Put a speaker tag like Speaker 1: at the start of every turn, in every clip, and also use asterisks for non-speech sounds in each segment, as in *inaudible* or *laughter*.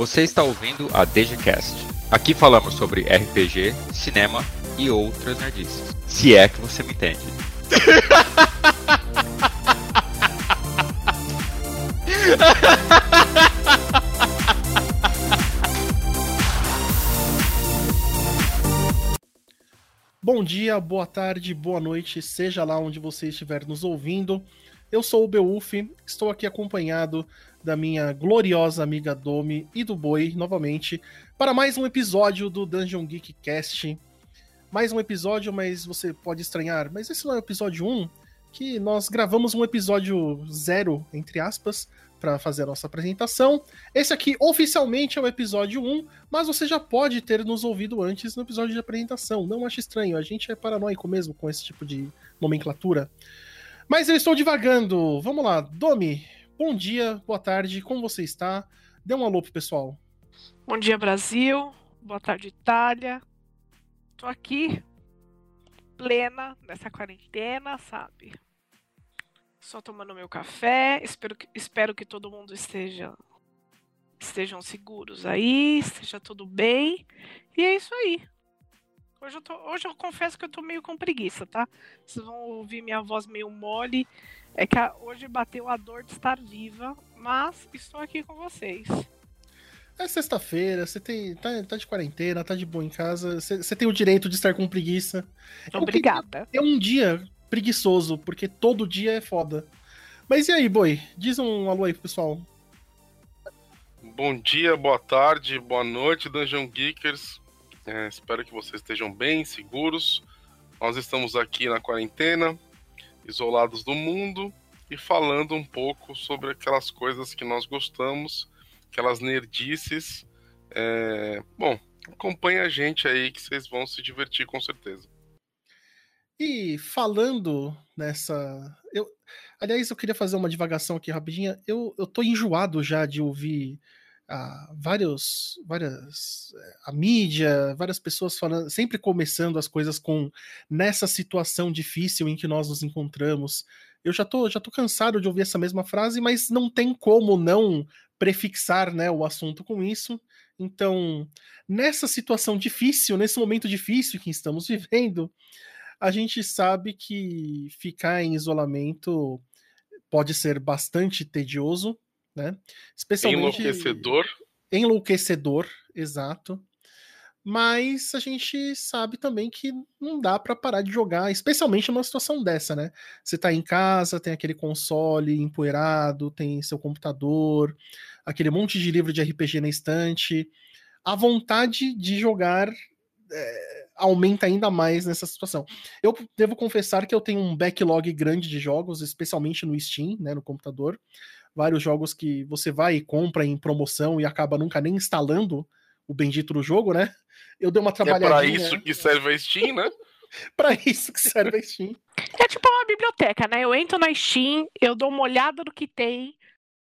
Speaker 1: Você está ouvindo a DGCast. Aqui falamos sobre RPG, cinema e outras nerdices. Se é que você me entende.
Speaker 2: Bom dia, boa tarde, boa noite, seja lá onde você estiver nos ouvindo. Eu sou o Beulf, estou aqui acompanhado da minha gloriosa amiga Domi e do Boi, novamente, para mais um episódio do Dungeon Geek Cast. Mais um episódio, mas você pode estranhar, mas esse não é o episódio 1, que nós gravamos um episódio zero, entre aspas, para fazer a nossa apresentação. Esse aqui oficialmente é o episódio 1, mas você já pode ter nos ouvido antes no episódio de apresentação. Não acho estranho, a gente é paranoico mesmo com esse tipo de nomenclatura. Mas eu estou divagando. Vamos lá, Domi, bom dia, boa tarde, como você está? Dê um alô pro pessoal.
Speaker 3: Bom dia, Brasil. Boa tarde, Itália. Tô aqui, plena nessa quarentena, sabe? Só tomando meu café. Espero que, espero que todo mundo esteja estejam seguros aí, esteja tudo bem. E é isso aí. Hoje eu, tô, hoje eu confesso que eu tô meio com preguiça, tá? Vocês vão ouvir minha voz meio mole. É que a, hoje bateu a dor de estar viva, mas estou aqui com vocês.
Speaker 2: É sexta-feira, você tem, tá, tá, de quarentena, tá de boa em casa, você, você tem o direito de estar com preguiça.
Speaker 3: Obrigada.
Speaker 2: É um dia preguiçoso, porque todo dia é foda. Mas e aí, boi? Diz um alô aí pro pessoal.
Speaker 4: Bom dia, boa tarde, boa noite, Dungeon Geekers. É, espero que vocês estejam bem, seguros. Nós estamos aqui na quarentena, isolados do mundo e falando um pouco sobre aquelas coisas que nós gostamos, aquelas nerdices. É... Bom, acompanhe a gente aí que vocês vão se divertir com certeza.
Speaker 2: E falando nessa. Eu, aliás, eu queria fazer uma divagação aqui rapidinha. Eu, eu tô enjoado já de ouvir ah, vários, várias. Eh, a mídia, várias pessoas falando, sempre começando as coisas com nessa situação difícil em que nós nos encontramos. Eu já tô, já tô cansado de ouvir essa mesma frase, mas não tem como não prefixar né, o assunto com isso. Então, nessa situação difícil, nesse momento difícil que estamos *laughs* vivendo, a gente sabe que ficar em isolamento pode ser bastante tedioso, né?
Speaker 4: Especialmente enlouquecedor.
Speaker 2: Enlouquecedor, exato. Mas a gente sabe também que não dá para parar de jogar, especialmente numa situação dessa, né? Você tá em casa, tem aquele console empoeirado, tem seu computador, aquele monte de livro de RPG na estante. A vontade de jogar é, aumenta ainda mais nessa situação. Eu devo confessar que eu tenho um backlog grande de jogos, especialmente no Steam, né, no computador. Vários jogos que você vai e compra em promoção e acaba nunca nem instalando o bendito do jogo, né? Eu dei uma trabalhadinha.
Speaker 4: É para isso que serve a Steam, né? *laughs*
Speaker 2: para isso que serve a Steam.
Speaker 3: É tipo uma biblioteca, né? Eu entro na Steam, eu dou uma olhada no que tem,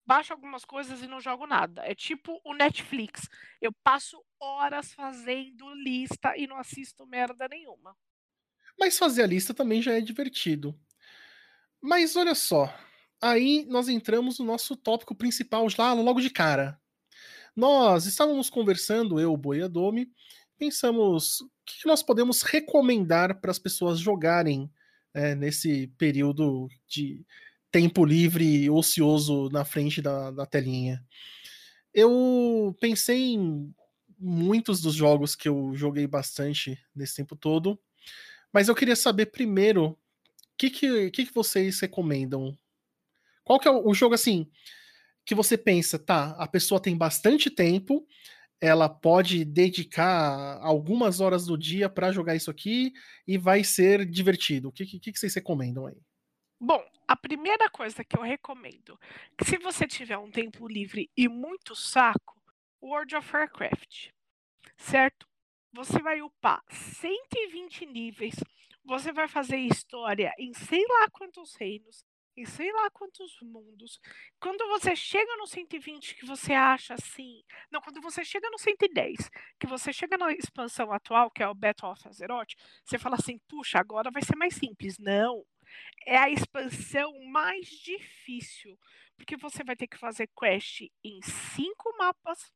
Speaker 3: baixo algumas coisas e não jogo nada. É tipo o Netflix. Eu passo horas fazendo lista e não assisto merda nenhuma.
Speaker 2: Mas fazer a lista também já é divertido. Mas olha só, aí nós entramos no nosso tópico principal lá logo de cara. Nós estávamos conversando, eu, o Boiadome, pensamos o que nós podemos recomendar para as pessoas jogarem é, nesse período de tempo livre ocioso na frente da, da telinha. Eu pensei em muitos dos jogos que eu joguei bastante nesse tempo todo, mas eu queria saber primeiro o que, que, que, que vocês recomendam. Qual que é o, jogo assim que você pensa, tá? A pessoa tem bastante tempo, ela pode dedicar algumas horas do dia para jogar isso aqui e vai ser divertido. O que, que, que vocês recomendam aí?
Speaker 3: Bom, a primeira coisa que eu recomendo, que se você tiver um tempo livre e muito saco, World of Warcraft, certo? Você vai upar 120 níveis, você vai fazer história em sei lá quantos reinos, em sei lá quantos mundos. Quando você chega no 120 que você acha assim, não, quando você chega no 110, que você chega na expansão atual, que é o Battle of Azeroth, você fala assim, puxa, agora vai ser mais simples. Não, é a expansão mais difícil, porque você vai ter que fazer quest em cinco mapas,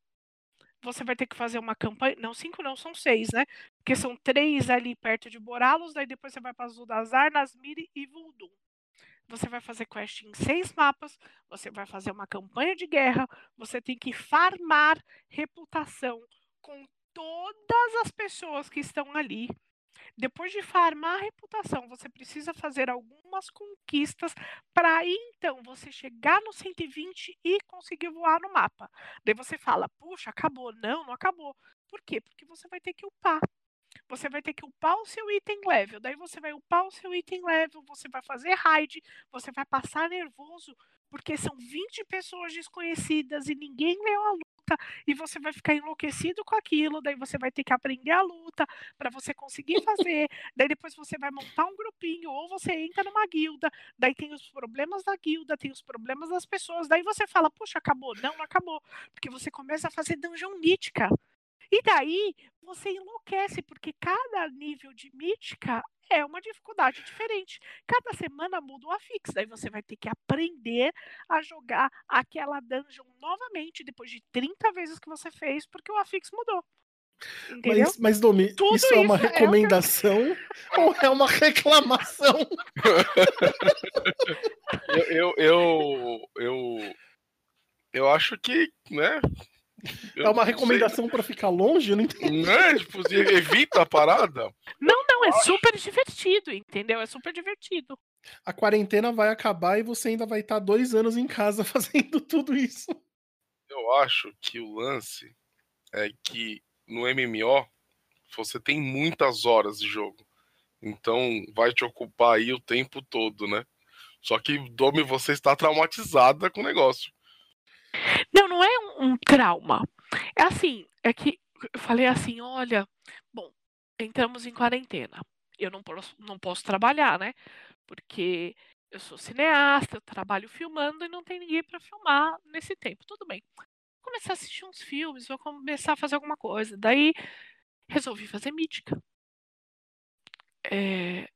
Speaker 3: você vai ter que fazer uma campanha. Não, cinco não, são seis, né? Porque são três ali perto de Boralos, daí depois você vai para Zuldazar, Nasmiri e Voldum. Você vai fazer quest em seis mapas, você vai fazer uma campanha de guerra, você tem que farmar reputação com todas as pessoas que estão ali. Depois de farmar a reputação, você precisa fazer algumas conquistas para então você chegar no 120 e conseguir voar no mapa. Daí você fala, puxa, acabou. Não, não acabou. Por quê? Porque você vai ter que upar. Você vai ter que upar o seu item level. Daí você vai upar o seu item level, você vai fazer raid, você vai passar nervoso, porque são 20 pessoas desconhecidas e ninguém leu a luta e você vai ficar enlouquecido com aquilo, daí você vai ter que aprender a luta para você conseguir fazer, *laughs* daí depois você vai montar um grupinho ou você entra numa guilda, daí tem os problemas da guilda, tem os problemas das pessoas, daí você fala, puxa, acabou. Não, não acabou, porque você começa a fazer dungeon mítica. E daí você enlouquece, porque cada nível de mítica é uma dificuldade diferente. Cada semana muda o afix, daí você vai ter que aprender a jogar aquela dungeon novamente depois de 30 vezes que você fez, porque o afix mudou. Entendeu?
Speaker 2: Mas, mas Domi,
Speaker 3: Tudo
Speaker 2: isso é uma
Speaker 3: isso é
Speaker 2: recomendação *laughs* ou é uma reclamação? *laughs*
Speaker 4: Eu, eu, eu, eu, eu acho que, né? *laughs* eu
Speaker 2: É uma
Speaker 4: não
Speaker 2: recomendação pra ficar longe? Eu não entendi.
Speaker 4: Né? Tipo, você evita a parada.
Speaker 3: Não, não, é super divertido, entendeu? É super divertido.
Speaker 2: A quarentena vai acabar e você ainda vai estar dois anos em casa *laughs* fazendo tudo isso.
Speaker 4: Eu acho que o lance é que no MMO você tem muitas horas de jogo. Então vai te ocupar aí o tempo todo, né? Só que, Domi, você está traumatizada com o negócio.
Speaker 3: Não, não é um, um trauma. É assim, é que eu falei assim, olha, bom, entramos em quarentena. Eu não posso, não posso trabalhar, né? Porque eu sou cineasta, eu trabalho filmando e não tem ninguém para filmar nesse tempo. Tudo bem. Vou começar a assistir uns filmes, vou começar a fazer alguma coisa. Daí resolvi fazer mítica. É,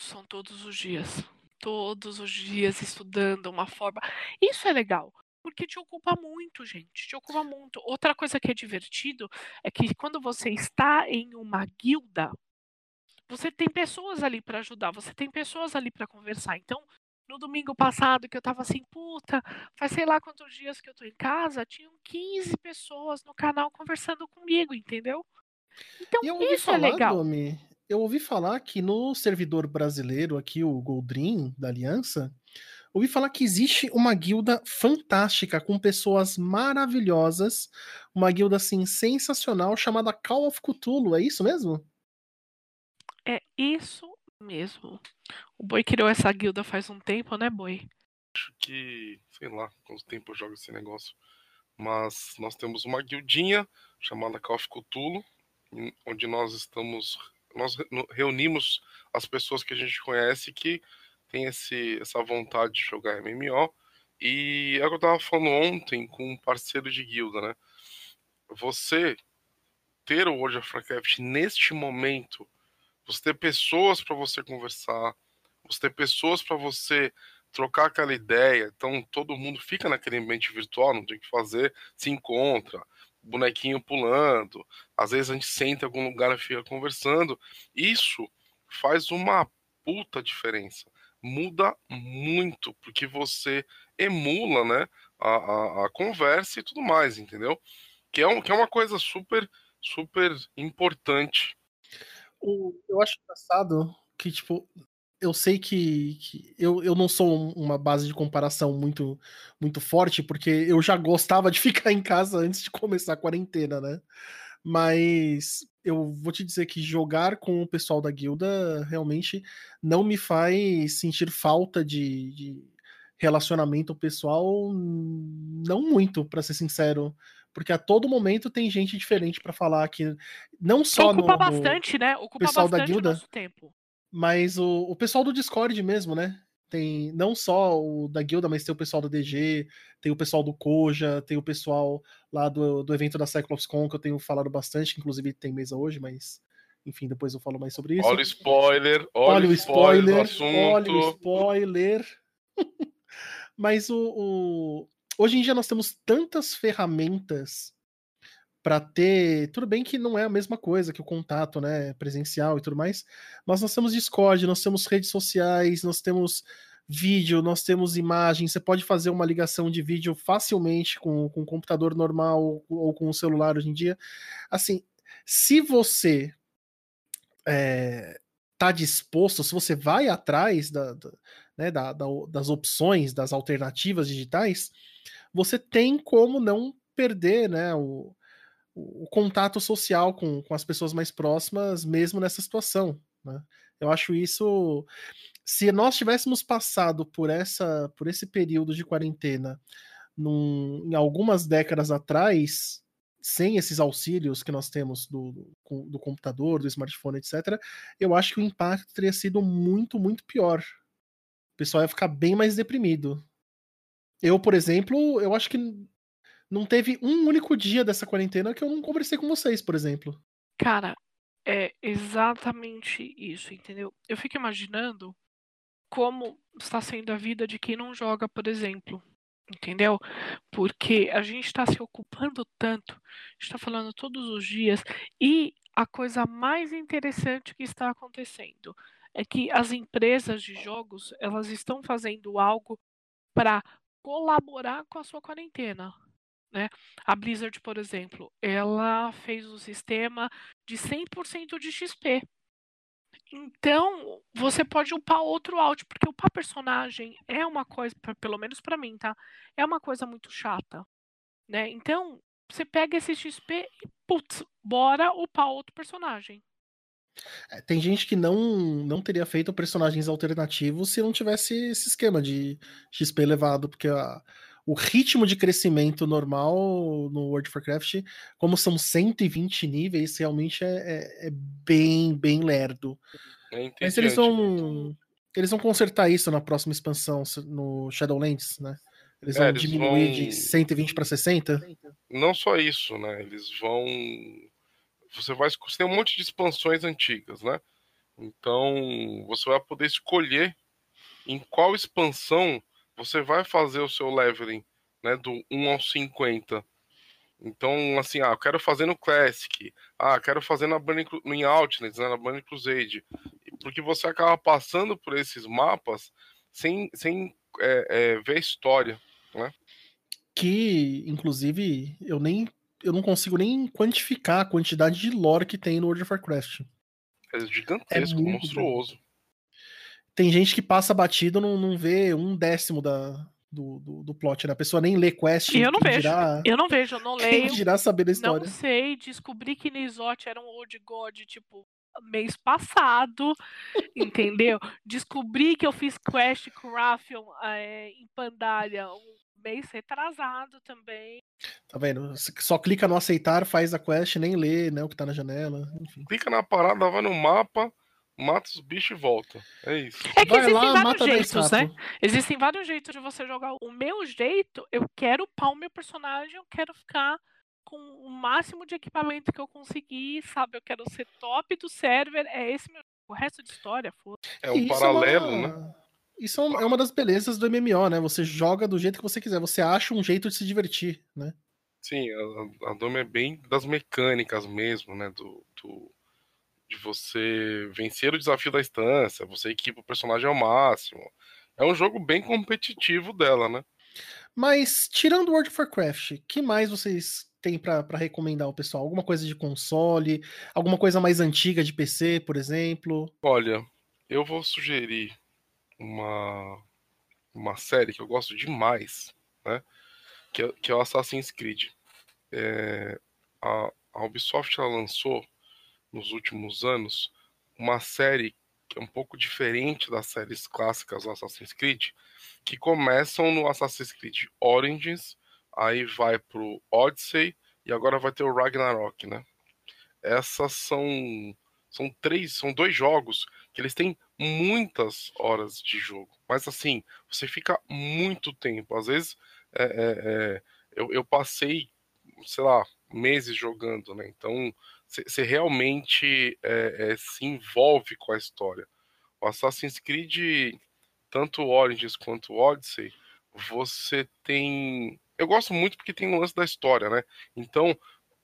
Speaker 3: são todos os dias. Todos os dias estudando uma forma. Isso é legal. Porque te ocupa muito, gente. Te ocupa muito. Outra coisa que é divertido é que quando você está em uma guilda, você tem pessoas ali para ajudar, você tem pessoas ali para conversar. Então, no domingo passado, que eu tava assim, puta, faz sei lá quantos dias que eu tô em casa, tinham 15 pessoas no canal conversando comigo, entendeu? Então,
Speaker 2: eu ouvi
Speaker 3: isso é
Speaker 2: falar,
Speaker 3: legal.
Speaker 2: Domi, eu ouvi falar que no servidor brasileiro aqui, o Goldrin, da Aliança, ouvi falar que existe uma guilda fantástica, com pessoas maravilhosas, uma guilda, assim, sensacional, chamada Call of Cthulhu, é isso mesmo?
Speaker 3: É isso mesmo. O Boi criou essa guilda faz um tempo, né, Boi?
Speaker 4: Acho que, sei lá, quanto tempo eu jogo esse negócio. Mas nós temos uma guildinha chamada Call of Cthulhu, onde nós estamos. Nós reunimos as pessoas que a gente conhece que tem esse, essa vontade de jogar MMO. E é o que eu tava falando ontem com um parceiro de guilda, né? Você ter o World of Warcraft neste momento, você ter pessoas para você conversar, você ter pessoas para você trocar aquela ideia. Então todo mundo fica naquele ambiente virtual, não tem o que fazer, se encontra, bonequinho pulando, às vezes a gente senta em algum lugar e fica conversando. Isso faz uma puta diferença. Muda muito, porque você emula né, a, a, a conversa e tudo mais, entendeu? Que é, um, que é uma coisa super, super importante.
Speaker 2: O- eu acho engraçado que, tipo, eu sei que, que eu, eu não sou um- uma base de comparação muito, muito forte, porque eu já gostava de *laughs* ficar em casa antes de começar a quarentena, né? Mas eu vou te dizer que jogar com o pessoal da guilda realmente não me faz sentir falta de, de relacionamento pessoal, não muito, pra ser sincero. Porque a todo momento tem gente diferente pra falar aqui. Não só no,
Speaker 3: Ocupa
Speaker 2: no-
Speaker 3: bastante, né? Ocupa
Speaker 2: pessoal da guilda? mas o, o pessoal do Discord mesmo, né? Tem não só o da guilda, mas tem o pessoal do DG, tem o pessoal do Koja, tem o pessoal lá do, do evento da CyclopsCon, que eu tenho falado bastante, que inclusive tem mesa hoje, mas enfim, depois eu falo mais sobre isso.
Speaker 4: Olha o spoiler, olha,
Speaker 2: Olha o spoiler,
Speaker 4: assunto.
Speaker 2: olha o spoiler. *laughs* Mas o, o- hoje em dia nós temos tantas ferramentas para ter. Tudo bem que não é a mesma coisa que o contato, né? Presencial e tudo mais, mas nós temos Discord, nós temos redes sociais, nós temos vídeo, nós temos imagem. Você pode fazer uma ligação de vídeo facilmente com, com um computador normal ou com um celular hoje em dia. Assim, se você é, disposto, se você vai atrás da, da, né, da, das opções, das alternativas digitais, você tem como não perder né, o, o contato social com, com as pessoas mais próximas, mesmo nessa situação. Né? Eu acho isso. Se nós tivéssemos passado por essa por esse período de quarentena num, em algumas décadas atrás, sem esses auxílios que nós temos do, do, do, computador, do smartphone, etc., eu acho que o impacto teria sido muito, muito pior. O pessoal ia ficar bem mais deprimido. Eu, por exemplo, eu acho que não teve um único dia dessa quarentena que eu não conversei com vocês, por exemplo.
Speaker 3: Cara, é exatamente isso, entendeu? Eu fico imaginando como está sendo a vida de quem não joga, por exemplo. Entendeu? Porque a gente está se ocupando tanto, está falando todos os dias, e a coisa mais interessante que está acontecendo é que as empresas de jogos elas estão fazendo algo para colaborar com a sua quarentena. Né? A Blizzard, por exemplo, ela fez o sistema de 100% de XP. Então, você pode upar outro áudio, porque upar personagem é uma coisa, pelo menos para mim, tá? É uma coisa muito chata, né? Então, você pega esse XP e, putz, bora upar outro personagem.
Speaker 2: É, tem gente que não, não teria feito personagens alternativos se não tivesse esse esquema de XP elevado, porque a, o ritmo de crescimento normal no World of Warcraft, como são 120 níveis, realmente é, é, é bem, bem lerdo. É Mas eles vão. Eles vão consertar isso na próxima expansão, no Shadowlands, né? Eles é, vão eles diminuir vão... de 120 para 60?
Speaker 4: Não só isso, né? Eles vão. Você vai. Você tem um monte de expansões antigas, né? Então você vai poder escolher em qual expansão você vai fazer o seu leveling, né, do 1 ao 50. Então, assim, ah, eu quero fazer no Classic, ah, quero fazer na Burning, no em Outlands, né, na Burning Crusade, porque você acaba passando por esses mapas sem, sem é, é, ver a história, né?
Speaker 2: Que, inclusive, eu nem eu não consigo nem quantificar a quantidade de lore que tem no World of Warcraft.
Speaker 4: É gigantesco, é monstruoso. Bom
Speaker 2: tem gente que passa batido, não, não vê um décimo da, do, do, do plot, né? A pessoa nem lê quest.
Speaker 3: Eu não vejo. Dirá... Eu não vejo, eu não leio.
Speaker 2: Quem dirá saber da história?
Speaker 3: Não sei, descobri que Nisote era um old god, tipo, mês passado, entendeu? Descobri que eu fiz quest com Raphion é, em Pandaria um mês retrasado também.
Speaker 2: Tá vendo? Só clica no aceitar, faz a quest, nem lê, né, o que tá na janela, enfim.
Speaker 4: Clica na parada, vai no mapa, mata os bichos e volta. É isso.
Speaker 3: É que Vai existem lá, vários jeitos, né? Existem vários jeitos de você jogar. O meu jeito, eu quero upar o meu personagem, eu quero ficar com o máximo de equipamento que eu conseguir, sabe? Eu quero ser top do server. É esse meu. O resto de história, foda.
Speaker 4: É um paralelo, é uma... né?
Speaker 2: Isso é uma das belezas do MMO, né? Você joga do jeito que você quiser, você acha um jeito de se divertir, né?
Speaker 4: Sim, a, a Dome é bem das mecânicas mesmo, né? Do, do, de você vencer o desafio da instância, você equipa o personagem ao máximo. É um jogo bem competitivo dela, né?
Speaker 2: Mas, tirando World of Warcraft, que mais vocês têm para recomendar ao pessoal? Alguma coisa de console? Alguma coisa mais antiga de PC, por exemplo?
Speaker 4: Olha, eu vou sugerir uma, uma série que eu gosto demais, né? Que é, que é o Assassin's Creed. É, a, a Ubisoft ela lançou nos últimos anos uma série que é um pouco diferente das séries clássicas do Assassin's Creed, que começam no Assassin's Creed Origins, aí vai pro Odyssey e agora vai ter o Ragnarok, né? Essas são são três, são dois jogos que eles têm muitas horas de jogo, mas assim você fica muito tempo. Às vezes é, é, é, eu, eu passei, sei lá, meses jogando, né? Então você realmente é, é, se envolve com a história. O Assassin's Creed, tanto o Origins quanto o Odyssey, você tem. Eu gosto muito porque tem um lance da história, né? Então,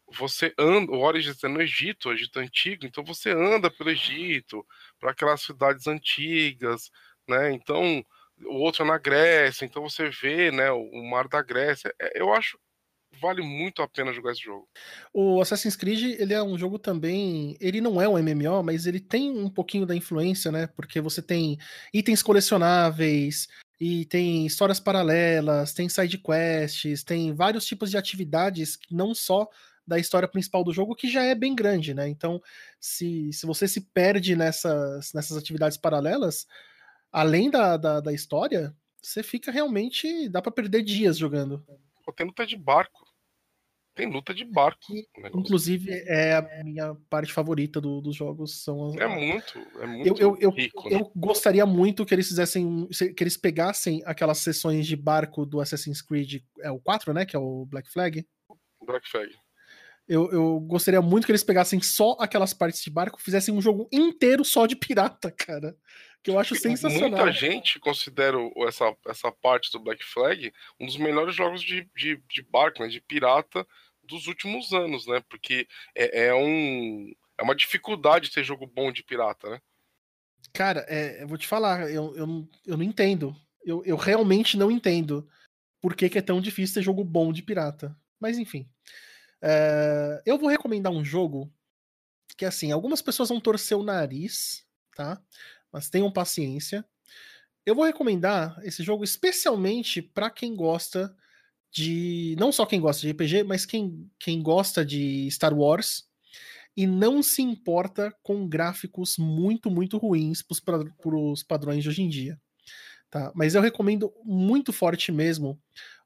Speaker 4: você anda, o Origins é no Egito, o Egito antigo, então você anda pelo Egito, para aquelas cidades antigas, né? Então, o outro é na Grécia, então você vê, né, o mar da Grécia. É, eu acho vale muito a pena jogar esse jogo.
Speaker 2: O Assassin's Creed, ele é um jogo também, ele não é um MMO, mas ele tem um pouquinho da influência, né? Porque você tem itens colecionáveis, e tem histórias paralelas, tem side quests, tem vários tipos de atividades, não só da história principal do jogo, que já é bem grande, né? Então, se, se você se perde nessas, nessas atividades paralelas, além da, da, da história, você fica realmente. dá para perder dias jogando.
Speaker 4: Tem luta de barco. Tem luta de barco. Que,
Speaker 2: inclusive, é a minha parte favorita do, dos jogos. São as...
Speaker 4: É muito, é muito
Speaker 2: eu, eu,
Speaker 4: rico,
Speaker 2: eu, né? eu gostaria muito que eles fizessem. que eles pegassem aquelas sessões de barco do Assassin's Creed. É o 4, né? Que é o Black Flag.
Speaker 4: Black Flag.
Speaker 2: Eu, eu gostaria muito que eles pegassem só aquelas partes de barco, fizessem um jogo inteiro só de pirata, *laughs* cara. Que eu acho sensacional.
Speaker 4: Muita gente considera essa, essa parte do Black Flag um dos melhores jogos de, de, de barco, né, de pirata dos últimos anos, né? Porque é, é, um, é uma dificuldade ter jogo bom de pirata, né?
Speaker 2: Cara, é, eu vou te falar, eu, eu, eu não entendo. Eu, eu realmente não entendo por que, que é tão difícil ter jogo bom de pirata. Mas enfim. É, eu vou recomendar um jogo que, assim, algumas pessoas vão torcer o nariz, tá? Mas tenham paciência. Eu vou recomendar esse jogo especialmente para quem gosta de. Não só quem gosta de RPG, mas quem, quem gosta de Star Wars e não se importa com gráficos muito, muito ruins para os padrões de hoje em dia. Tá? Mas eu recomendo muito forte mesmo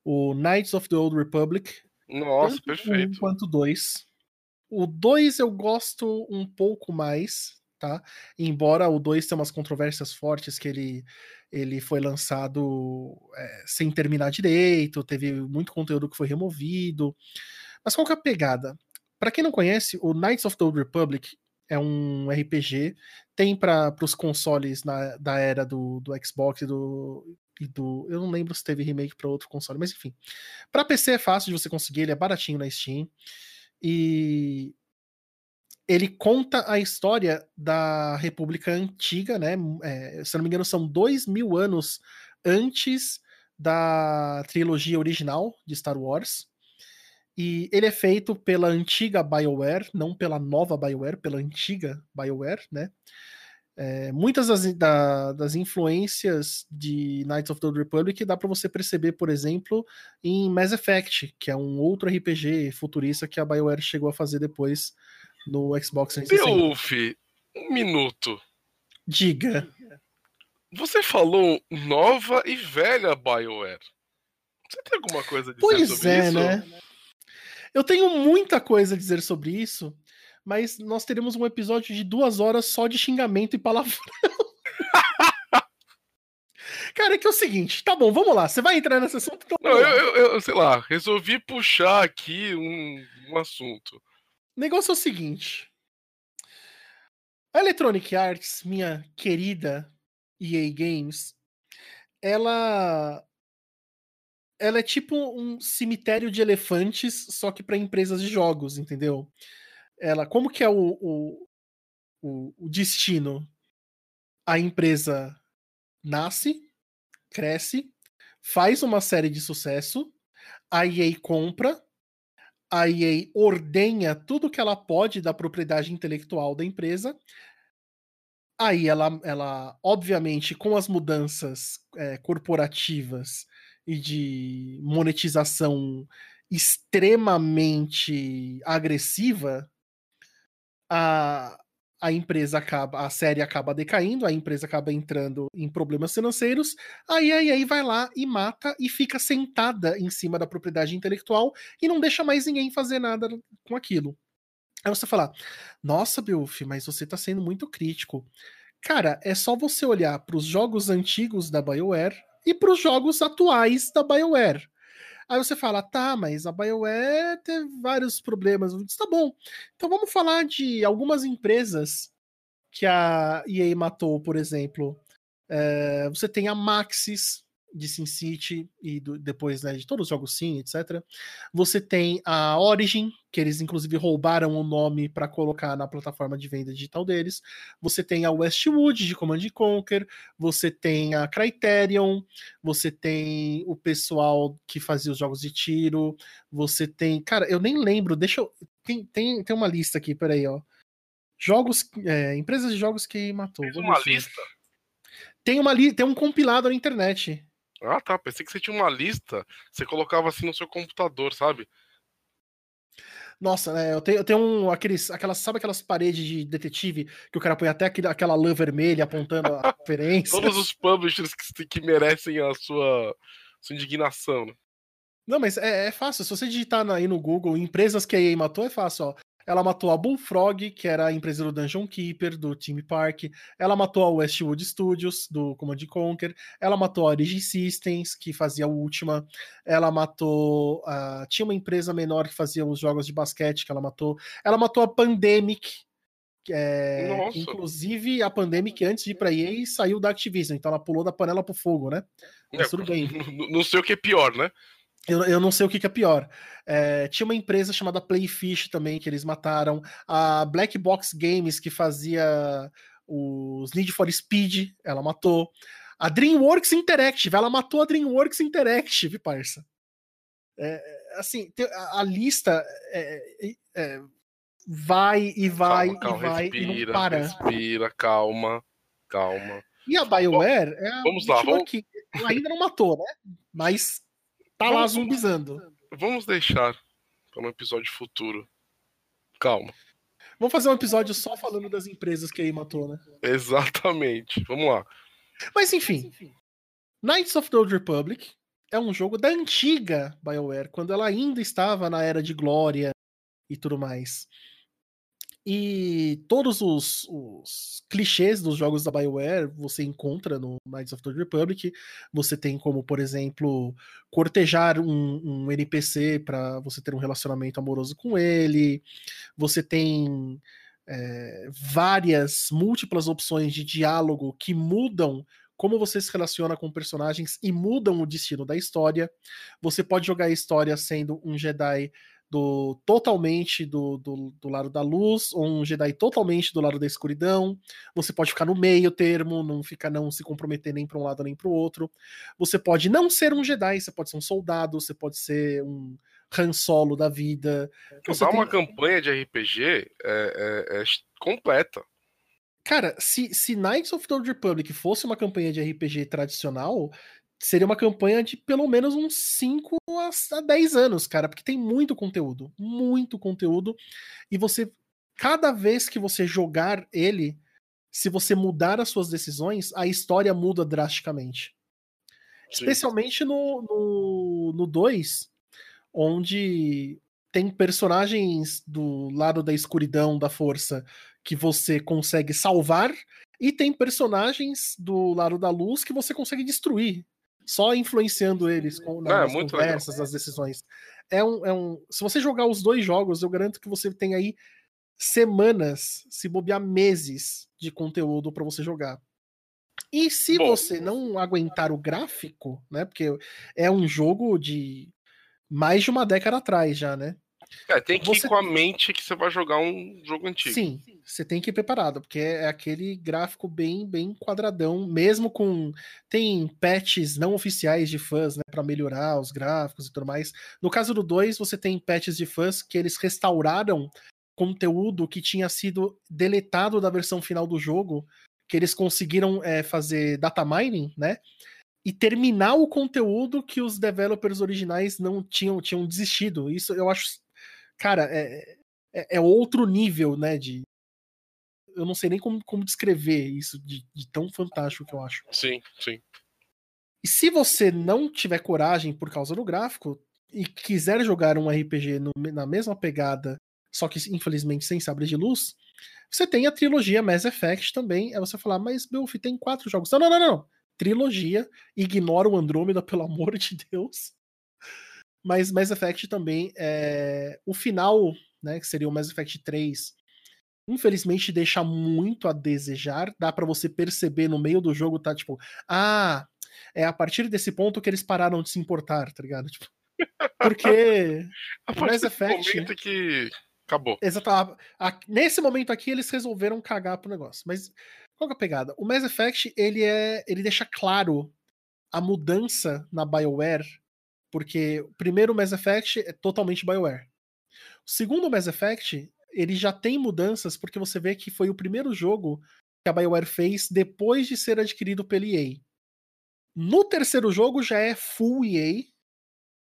Speaker 2: o Knights of the Old Republic,
Speaker 4: nossa, perfeito.
Speaker 2: Um quanto dois. O 2 eu gosto um pouco mais, tá? Embora o 2 tenha umas controvérsias fortes que ele, ele foi lançado é, sem terminar direito, teve muito conteúdo que foi removido. Mas qual que é a pegada? Para quem não conhece, o Knights of the Old Republic é um RPG, tem para os consoles na, da era do, do Xbox e do, e do. Eu não lembro se teve remake para outro console, mas enfim. Para PC é fácil de você conseguir, ele é baratinho na Steam. E ele conta a história da República Antiga, né? É, se não me engano, são dois mil anos antes da trilogia original de Star Wars. E ele é feito pela antiga BioWare, não pela nova BioWare, pela antiga BioWare, né? É, muitas das, da, das, influências de Knights of the Republic dá para você perceber, por exemplo, em Mass Effect, que é um outro RPG futurista que a BioWare chegou a fazer depois no Xbox
Speaker 4: 360. Beowulf, um minuto.
Speaker 2: Diga.
Speaker 4: Você falou nova e velha BioWare. Você tem alguma coisa a dizer
Speaker 2: pois
Speaker 4: sobre
Speaker 2: é,
Speaker 4: isso?
Speaker 2: Né? Eu tenho muita coisa a dizer sobre isso, mas nós teremos um episódio de duas horas só de xingamento e palavrão. *laughs* Cara, é que é o seguinte, tá bom, vamos lá. Você vai entrar nessa assunto? Então,
Speaker 4: Não, eu, eu, eu, sei lá, resolvi puxar aqui um, um assunto.
Speaker 2: O negócio é o seguinte. A Electronic Arts, minha querida EA Games, ela ela é tipo um cemitério de elefantes, só que para empresas de jogos, entendeu? ela, como que é o, o, o, o destino? A empresa nasce, cresce, faz uma série de sucesso, a EA compra, a EA ordenha tudo que ela pode da propriedade intelectual da empresa. Aí ela, ela obviamente, com as mudanças é, corporativas e de monetização extremamente agressiva, a, a empresa acaba, a série acaba decaindo, a empresa acaba entrando em problemas financeiros, aí a EA vai lá e mata e fica sentada em cima da propriedade intelectual e não deixa mais ninguém fazer nada com aquilo. Aí você fala, nossa, Beuf, mas você tá sendo muito crítico. Cara, é só você olhar para os jogos antigos da BioWare e para os jogos atuais da BioWare. Aí você fala, tá, mas a BioWare teve vários problemas. Disse, tá bom. Então vamos falar de algumas empresas que a EA matou, por exemplo. É, você tem a Maxis, de Sin City e do, depois né, de todos os jogos Sim, etc. Você tem a Origin, que eles inclusive roubaram o nome para colocar na plataforma de venda digital deles. Você tem a Westwood de Command Conquer, você tem a Criterion, você tem o pessoal que fazia os jogos de tiro, você tem, cara, eu nem lembro, deixa eu tem, tem, tem uma lista aqui, peraí, ó. Jogos, é, empresas de jogos que matou.
Speaker 4: Tem uma lista?
Speaker 2: Tem uma li tem um compilado na internet.
Speaker 4: Ah, tá. Pensei que você tinha uma lista. Você colocava assim no seu computador, sabe?
Speaker 2: Nossa, né, eu tenho, eu tenho um, aqueles, aquelas, sabe aquelas paredes de detetive que o cara põe até aquele, aquela lã vermelha apontando a *laughs* referência?
Speaker 4: Todos os publishers que, que merecem a sua, sua indignação. Né?
Speaker 2: Não, mas é, é, fácil. Se você digitar aí no Google empresas que a EA matou, é fácil, ó. Ela matou a Bullfrog, que era a empresa do Dungeon Keeper, do Team Park. Ela matou a Westwood Studios, do Command Conquer. Ela matou a Origin Systems, que fazia a última. Ela matou. Tinha uma empresa menor que fazia os jogos de basquete, que ela matou. Ela matou a Pandemic, é, inclusive, a Pandemic, antes de ir pra EA, saiu da Activision, então ela pulou da panela pro fogo, né?
Speaker 4: Mas é, tudo bem. *laughs* Não sei o que é pior, né?
Speaker 2: Eu, eu não sei o que, que é pior. É, tinha uma empresa chamada Playfish também, que eles mataram. A Black Box Games, que fazia os Need for Speed, ela matou. A DreamWorks Interactive, ela matou a DreamWorks Interactive, parça. É, assim, a, lista é, é, vai e vai calma, calma, e vai respira, e não para.
Speaker 4: Respira, calma, calma.
Speaker 2: E a BioWare
Speaker 4: é a vamos lá, vamos...
Speaker 2: que ainda não matou, né? Mas Tá lá zumbizando.
Speaker 4: Vamos deixar para um episódio futuro. Calma.
Speaker 2: Vamos fazer um episódio só falando das empresas que aí matou, né?
Speaker 4: Exatamente. Vamos lá.
Speaker 2: Mas enfim. Knights of the Old Republic é um jogo da antiga BioWare, quando ela ainda estava na era de glória e tudo mais. E todos os, os, clichês dos jogos da BioWare você encontra no Knights of the Republic. Você tem como, por exemplo, cortejar um, um NPC para você ter um relacionamento amoroso com ele. Você tem é, várias, múltiplas opções de diálogo que mudam como você se relaciona com personagens e mudam o destino da história. Você pode jogar a história sendo um Jedi do totalmente do, do, do, lado da luz, ou um Jedi totalmente do lado da escuridão. Você pode ficar no meio termo, não ficar não se comprometer nem para um lado nem para o outro. Você pode não ser um Jedi, você pode ser um soldado, você pode ser um Han Solo da vida.
Speaker 4: Você tem... uma campanha de RPG é, é, é completa.
Speaker 2: Cara, se, se Knights of the Old Republic fosse uma campanha de RPG tradicional, seria uma campanha de pelo menos uns 5 a 10 anos, cara, porque tem muito conteúdo, muito conteúdo, e você, cada vez que você jogar ele, se você mudar as suas decisões, a história muda drasticamente. Sim. Especialmente no 2, no, no onde tem personagens do lado da escuridão, da força, que você consegue salvar, e tem personagens do lado da luz que você consegue destruir só influenciando eles com, é, nas conversas, legal. nas decisões. É um, é um. Se você jogar os dois jogos, eu garanto que você tem aí semanas, se bobear meses de conteúdo para você jogar. E se Bom, você não aguentar o gráfico, né? Porque é um jogo de mais de uma década atrás já, né?
Speaker 4: É, tem que você... ir com a mente que você vai jogar um jogo antigo.
Speaker 2: Sim, você tem que ir preparado, porque é aquele gráfico bem, bem quadradão, mesmo com tem patches não oficiais de fãs, né, para melhorar os gráficos e tudo mais. No caso do 2, você tem patches de fãs que eles restauraram conteúdo que tinha sido deletado da versão final do jogo, que eles conseguiram é, fazer data mining, né? E terminar o conteúdo que os developers originais não tinham, tinham desistido. Isso eu acho cara, é, é, é, outro nível, né? De. Eu não sei nem como, como descrever isso de, de tão fantástico que eu acho.
Speaker 4: Sim, sim.
Speaker 2: E se você não tiver coragem por causa do gráfico e quiser jogar um RPG no, na mesma pegada, só que infelizmente sem sabre de luz, você tem a trilogia Mass Effect também. É você falar, mas Belf tem quatro jogos. Não, não, não, não. Trilogia, ignora o Andrômeda, pelo amor de Deus. Mas Mass Effect também, é... o final, né, que seria o Mass Effect 3, infelizmente deixa muito a desejar. Dá para você perceber no meio do jogo, tá tipo, ah, é a partir desse ponto que eles pararam de se importar, tá ligado? Tipo, *laughs* porque
Speaker 4: A partir
Speaker 2: Mass
Speaker 4: desse
Speaker 2: Effect.
Speaker 4: momento que acabou.
Speaker 2: Exato. a- a- nesse momento aqui, eles resolveram cagar pro negócio. Mas qual é a pegada? O Mass Effect, ele é. ele deixa claro a mudança na BioWare, porque o primeiro Mass Effect é totalmente BioWare. O segundo Mass Effect, ele já tem mudanças, porque você vê que foi o primeiro jogo que a BioWare fez depois de ser adquirido pela EA. No terceiro jogo já é full EA,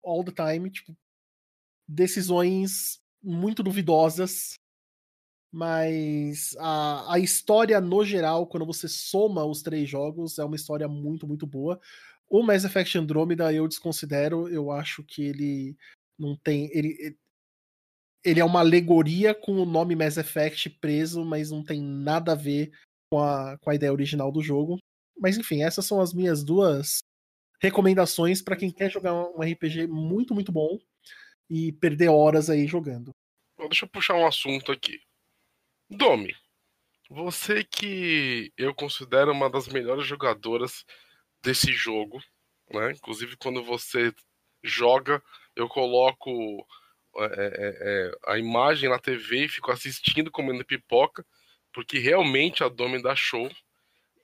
Speaker 2: all the time, tipo, decisões muito duvidosas, mas a, a história no geral, quando você soma os três jogos, é uma história muito, muito boa. O Mass Effect Andromeda eu desconsidero, eu acho que ele não tem. Ele, ele é uma alegoria com o nome Mass Effect preso, mas não tem nada a ver com a, com a ideia original do jogo. Mas enfim, essas são as minhas duas recomendações para quem quer jogar um RPG muito, muito bom e perder horas aí jogando.
Speaker 4: Deixa eu puxar um assunto aqui. Domi, você que eu considero uma das melhores jogadoras desse jogo, né? Inclusive quando você joga, eu coloco é, é, é, a imagem na TV e fico assistindo comendo pipoca, porque realmente a Domi dá show.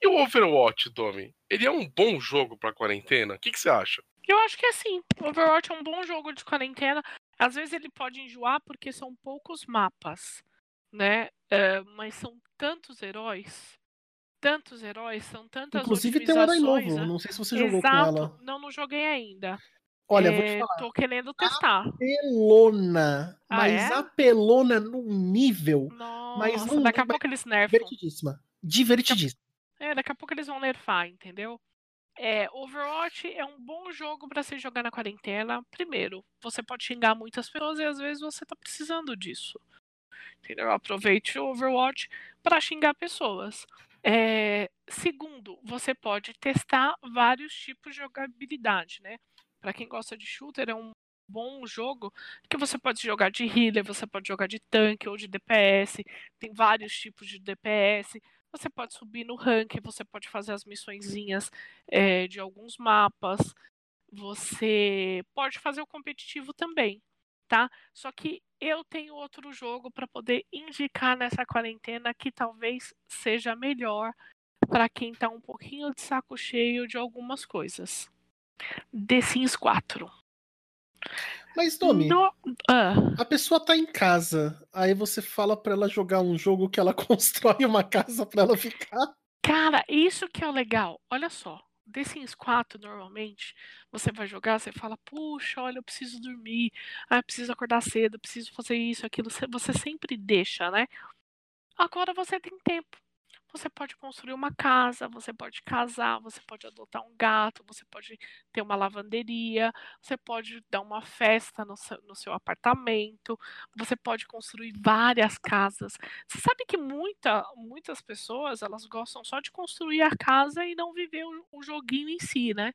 Speaker 4: E o Overwatch, Domi, ele é um bom jogo pra quarentena? O que, que você acha?
Speaker 3: Eu acho que é assim. Overwatch é um bom jogo de quarentena. Às vezes ele pode enjoar porque são poucos mapas, né? É, mas são tantos heróis. Tantos heróis, são tantas
Speaker 2: Inclusive tem um herói novo,
Speaker 3: né?
Speaker 2: não sei se você jogou com
Speaker 3: Exato.
Speaker 2: ela.
Speaker 3: Não, não joguei ainda.
Speaker 2: Olha,
Speaker 3: É,
Speaker 2: vou te falar.
Speaker 3: Tô querendo testar.
Speaker 2: Apelona,
Speaker 3: Ah,
Speaker 2: mas
Speaker 3: é?
Speaker 2: apelona num nível
Speaker 3: Nossa,
Speaker 2: não-
Speaker 3: daqui a
Speaker 2: mas-
Speaker 3: pouco eles nerfam.
Speaker 2: divertidíssima. Divertidíssima.
Speaker 3: É, daqui a pouco eles vão nerfar, entendeu? É, Overwatch é um bom jogo pra se jogar na quarentena. Primeiro, você pode xingar muitas pessoas e às vezes você tá precisando disso. Entendeu? Aproveite o Overwatch para xingar pessoas. É, segundo, você pode testar vários tipos de jogabilidade, né? Pra quem gosta de shooter, é um bom jogo que você pode jogar de healer, você pode jogar de tanque ou de DPS. Tem vários tipos de DPS. Você pode subir no rank, você pode fazer as missõezinhas é, de alguns mapas. Você pode fazer o competitivo também, tá? Só que eu tenho outro jogo para poder indicar nessa quarentena que talvez seja melhor para quem tá um pouquinho de saco cheio de algumas coisas. The Sims 4.
Speaker 2: Mas, Domi,
Speaker 3: No- Ah,
Speaker 2: a pessoa tá em casa, aí você fala pra ela jogar um jogo que ela *laughs* constrói uma casa pra ela ficar.
Speaker 3: Cara, isso que é o legal. Olha só. The Sims 4, normalmente, você vai jogar, você fala, puxa, olha, eu preciso dormir, ah, eu preciso acordar cedo, eu preciso fazer isso, aquilo. Você- sempre deixa, né? Agora você tem tempo. Você pode construir uma casa, você pode casar, você pode adotar um gato, você pode ter uma lavanderia, você pode dar uma festa no seu, no seu apartamento, você pode construir várias casas. Você sabe que muita, muitas pessoas elas gostam só de construir a casa e não viver o, o joguinho em si, né?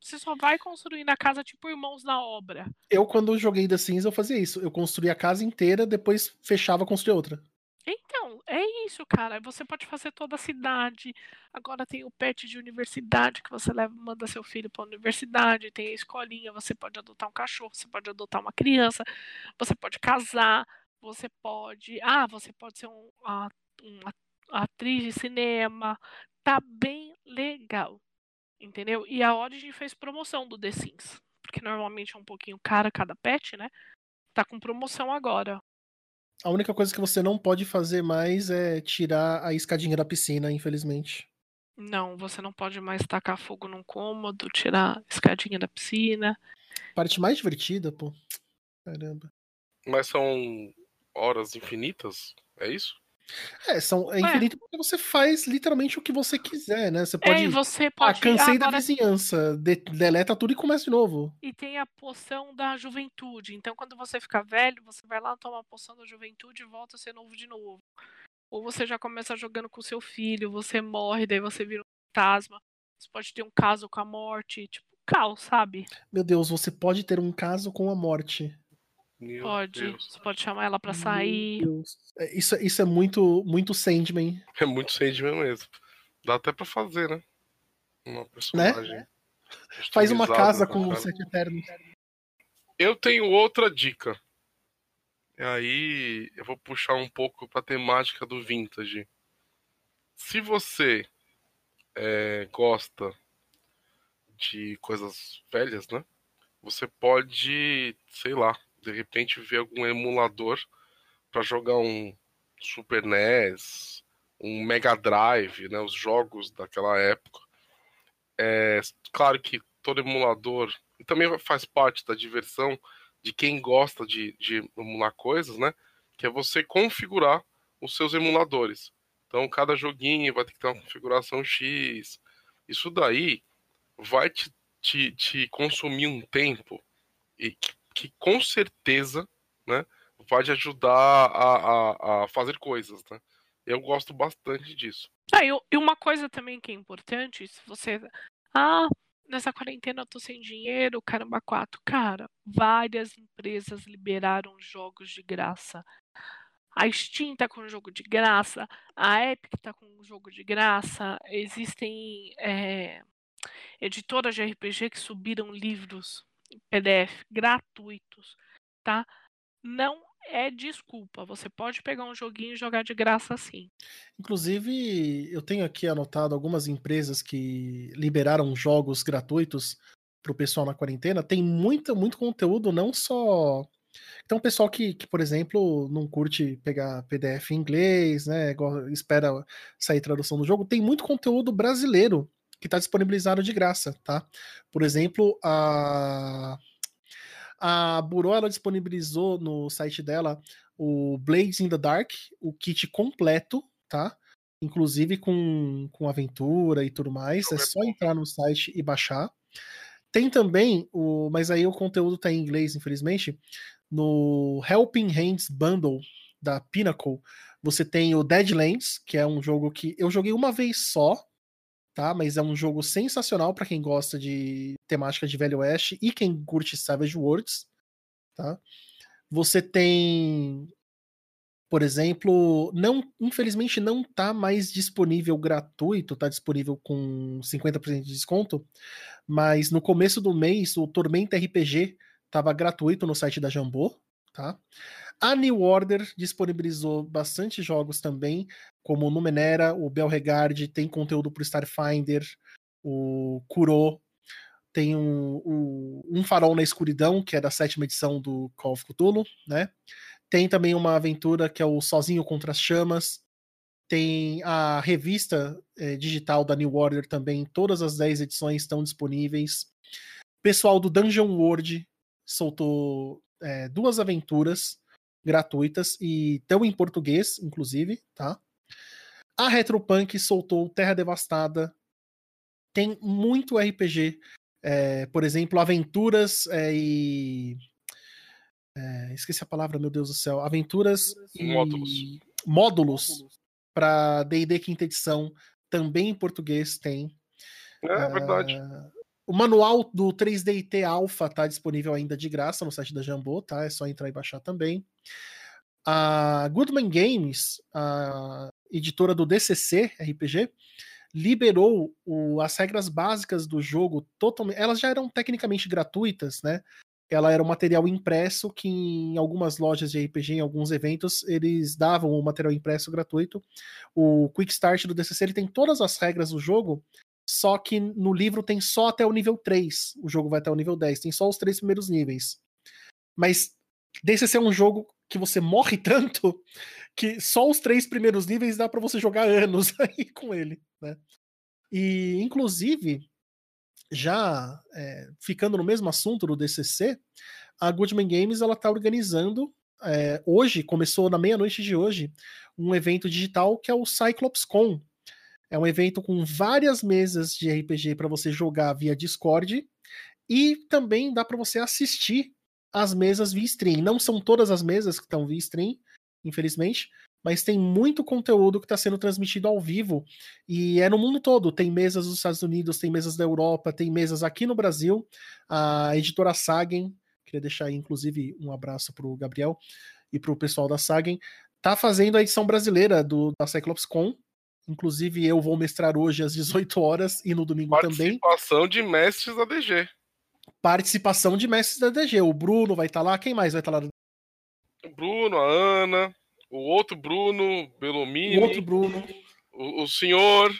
Speaker 3: Você só vai construir na casa tipo irmãos na obra.
Speaker 2: Eu, quando joguei The Sims, eu fazia isso. Eu construía a casa inteira, depois fechava construir outra.
Speaker 3: Então, é isso, cara. Você pode fazer toda a cidade. Agora tem o pet de universidade que você leva, manda seu filho para a universidade. Tem a escolinha. Você pode adotar um cachorro. Você pode adotar uma criança. Você pode casar. Você pode. Ah, você pode ser um, a- uma atriz de cinema. Tá bem legal. Entendeu? E a Origin fez promoção do The Sims. Porque normalmente é um pouquinho cara cada pet, né? Tá com promoção agora.
Speaker 2: A única coisa que você não pode fazer mais é tirar a escadinha da piscina, infelizmente.
Speaker 3: Não, você não pode mais tacar fogo num cômodo, tirar a escadinha da piscina.
Speaker 2: Parte mais divertida, pô. Caramba.
Speaker 4: Mas são horas infinitas? É isso?
Speaker 2: É, são, é
Speaker 3: É.
Speaker 2: infinito porque você faz literalmente o que você quiser, né? Você
Speaker 3: É,
Speaker 2: pode.
Speaker 3: e você
Speaker 2: ah,
Speaker 3: pode.
Speaker 2: cansei da
Speaker 3: agora,
Speaker 2: vizinhança. de- deleta tudo e começa de novo.
Speaker 3: e tem a poção da juventude. Então, quando você ficar velho, você vai lá tomar a poção da juventude e volta a ser novo de novo. Ou você já começa jogando com seu filho, você morre, daí você vira um fantasma. Você pode ter um caso com a morte, tipo, caos, sabe?
Speaker 2: Meu Deus, você pode ter um caso com a morte.
Speaker 4: Meu
Speaker 3: Pode.
Speaker 4: Deus.
Speaker 3: Você pode chamar ela pra sair.
Speaker 2: É, Isso, isso é muito, muito Sandman.
Speaker 4: É muito Sandman mesmo. Dá até pra fazer, né? Uma personagem.
Speaker 2: Faz uma casa
Speaker 4: Customizado,
Speaker 2: com
Speaker 4: né,
Speaker 2: o Sete Eterno.
Speaker 4: Eu tenho outra dica. E aí eu vou puxar um pouco pra temática do vintage. Se você é, gosta de coisas velhas, né? Você pode, sei lá, de repente ver algum emulador pra jogar um Super NES, um Mega Drive, né? Os jogos daquela época. É, claro que todo emulador também faz parte da diversão de quem gosta de, de emular coisas, né? Que é você configurar os seus emuladores. Então, cada joguinho vai ter que ter uma configuração X. Isso daí vai te, te, te consumir um tempo e que, que com certeza, né? Vai te ajudar a, a, a fazer coisas, né? Eu gosto bastante disso.
Speaker 3: Ah, e, uma coisa também que é importante, se você. Ah, nessa quarentena eu tô sem dinheiro, caramba, quatro. Cara, várias empresas liberaram jogos de graça. A Steam tá com jogo de graça, a Epic tá com jogo de graça, existem é, editoras de RPG que subiram livros PDF gratuitos, tá? Não é desculpa, você pode pegar um joguinho e jogar de graça sim.
Speaker 2: Inclusive, eu tenho aqui anotado algumas empresas que liberaram jogos gratuitos para o pessoal na quarentena. Tem muito, muito conteúdo, não só. Então, pessoal que, que, por exemplo, não curte pegar PDF em inglês, né? Espera sair tradução do jogo, tem muito conteúdo brasileiro que está disponibilizado de graça, tá? Por exemplo, a a Burô ela disponibilizou no site dela o Blades in the Dark, o kit completo, tá? Inclusive com, com aventura e tudo mais. É só entrar no site e baixar. Tem também o. Mas aí o conteúdo tá em inglês, infelizmente. No Helping Hands Bundle da Pinnacle, você tem o Deadlands, que é um jogo que eu joguei uma vez só, tá? Mas é um jogo sensacional para quem gosta de temática de Velho Oeste e quem curte Savage Worlds, tá? Você tem, por exemplo, não, infelizmente não tá mais disponível gratuito, tá disponível com 50% de desconto, mas no começo do mês o Tormenta RPG estava gratuito no site da Jambô, tá? A New Order disponibilizou bastante jogos também, como o Numenera, o Belregard, tem conteúdo para o Starfinder, o Kuro, tem um, um, um, Farol na Escuridão, que é da sétima edição do Call of Cthulhu, né? Tem também uma aventura que é o Sozinho contra as Chamas. Tem a revista é, digital da New Order também, todas as 10 edições estão disponíveis. Pessoal do Dungeon World soltou é, duas aventuras gratuitas e estão em português, inclusive, tá? A Retropunk soltou Terra Devastada. Tem muito RPG, é, por exemplo, aventuras é, e. É, esqueci a palavra, meu Deus do céu. Aventuras e
Speaker 4: Módulos.
Speaker 2: módulos para DD quinta edição, também em português tem.
Speaker 4: É verdade.
Speaker 2: O manual do 3DT Alpha tá disponível ainda de graça no site da Jambô, tá? É só entrar e baixar também. A Goodman Games, a editora do DCC RPG, liberou o, as regras básicas do jogo totalmente. Elas já eram tecnicamente gratuitas, né? Ela era um material impresso que em algumas lojas de RPG, em alguns eventos, eles davam o material impresso gratuito. O Quick Start do DCC ele tem todas as regras do jogo, só que no livro tem só até o nível 3. O jogo vai até o nível 10, tem só os três primeiros níveis. Mas DCC é um jogo que você morre *laughs* tanto que só os três primeiros níveis dá para você jogar anos *laughs* aí com ele, né? E inclusive já é, ficando no mesmo assunto do DCC, a Goodman Games ela está organizando é, hoje começou na meia-noite de hoje um evento digital que é o Cyclops Con. É um evento com várias mesas de RPG para você jogar via Discord e também dá para você assistir as mesas via stream. Não são todas as mesas que estão via stream, infelizmente, mas tem muito conteúdo que está sendo transmitido ao vivo e é no mundo todo. Tem mesas dos Estados Unidos, tem mesas da Europa, tem mesas aqui no Brasil. A editora Sagen, queria deixar aí, inclusive, um abraço para o Gabriel e para o pessoal da Sagen, tá fazendo a edição brasileira do, da Cyclops Con Inclusive, eu vou mestrar hoje às 18 horas e no domingo também.
Speaker 4: Participação de mestres da DG.
Speaker 2: Participação de mestres da DG. O Bruno vai estar tá lá. Quem mais vai estar tá lá?
Speaker 4: O Bruno, a Ana, o outro Bruno, Belomini.
Speaker 2: O outro Bruno.
Speaker 4: O, o senhor.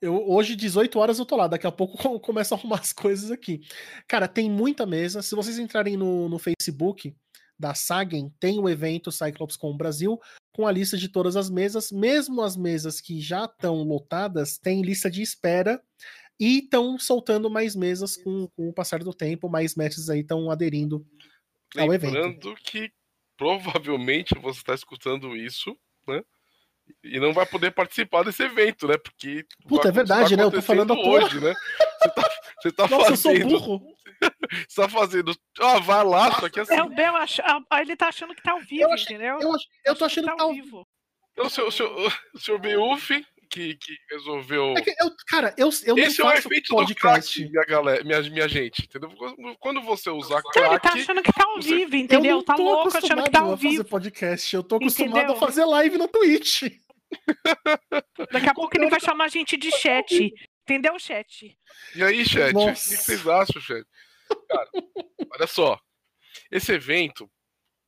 Speaker 2: Eu, hoje, 18 horas, eu tô lá. Daqui a pouco *laughs* começa a arrumar as coisas aqui. Cara, tem muita mesa. Se vocês entrarem no, no Facebook da Sagen, tem o evento Cyclops com o Brasil, com a lista de todas as mesas. Mesmo as mesas que já estão lotadas, tem lista de espera. E estão soltando mais mesas com, com, o passar do tempo. Mais mestres aí estão aderindo ao evento.
Speaker 4: Lembrando que provavelmente você está escutando isso, né? e não vai poder participar desse evento, né? Porque.
Speaker 2: Puta, é verdade, né? Eu tô falando
Speaker 4: hoje, né? *laughs* Você tá, você tá Nossa, fazendo. Eu sou burro. *laughs* você tá fazendo. Ah, vai lá, só que assim.
Speaker 3: É, o Bel ach... Ele tá achando que tá ao vivo, eu entendeu?
Speaker 2: Eu, eu tô achando que tá ao vivo.
Speaker 4: Então, o seu, seu, Beuf, que, que resolveu. É que
Speaker 2: eu, cara, eu, eu
Speaker 4: Esse é o efeito podcast. do crack, minha, galera, minha, minha gente, entendeu? Quando você usar crack.
Speaker 3: Ele tá achando que tá ao você... vivo, entendeu? Eu tá louco achando que tá ao vivo.
Speaker 2: fazer podcast, eu tô acostumado entendeu? a fazer live no Twitch.
Speaker 3: Daqui a pouco ele vai chamar a gente de chat. Entendeu, chat?
Speaker 4: E aí, chat? Nossa. O que vocês acham, chat? Cara, olha só. Esse evento,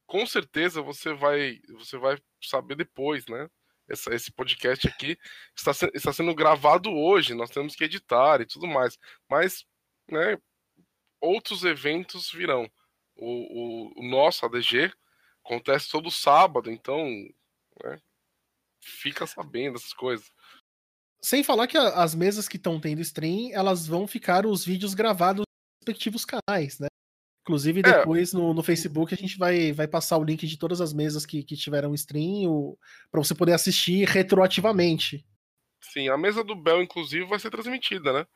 Speaker 4: com certeza você vai, você vai saber depois, né? essa, esse podcast aqui está, está sendo gravado hoje, nós temos que editar e tudo mais. Mas, né, outros eventos virão. O, o, o nosso ADG acontece todo sábado, então né, fica sabendo essas coisas.
Speaker 2: Sem falar que as mesas que estão tendo stream, elas vão ficar os vídeos gravados nos respectivos canais, né? Inclusive, é. depois é. no, no Facebook a gente vai, vai passar o link de todas as mesas que, que tiveram stream para você poder assistir retroativamente.
Speaker 4: Sim, a mesa do Bel, inclusive, vai ser transmitida, né?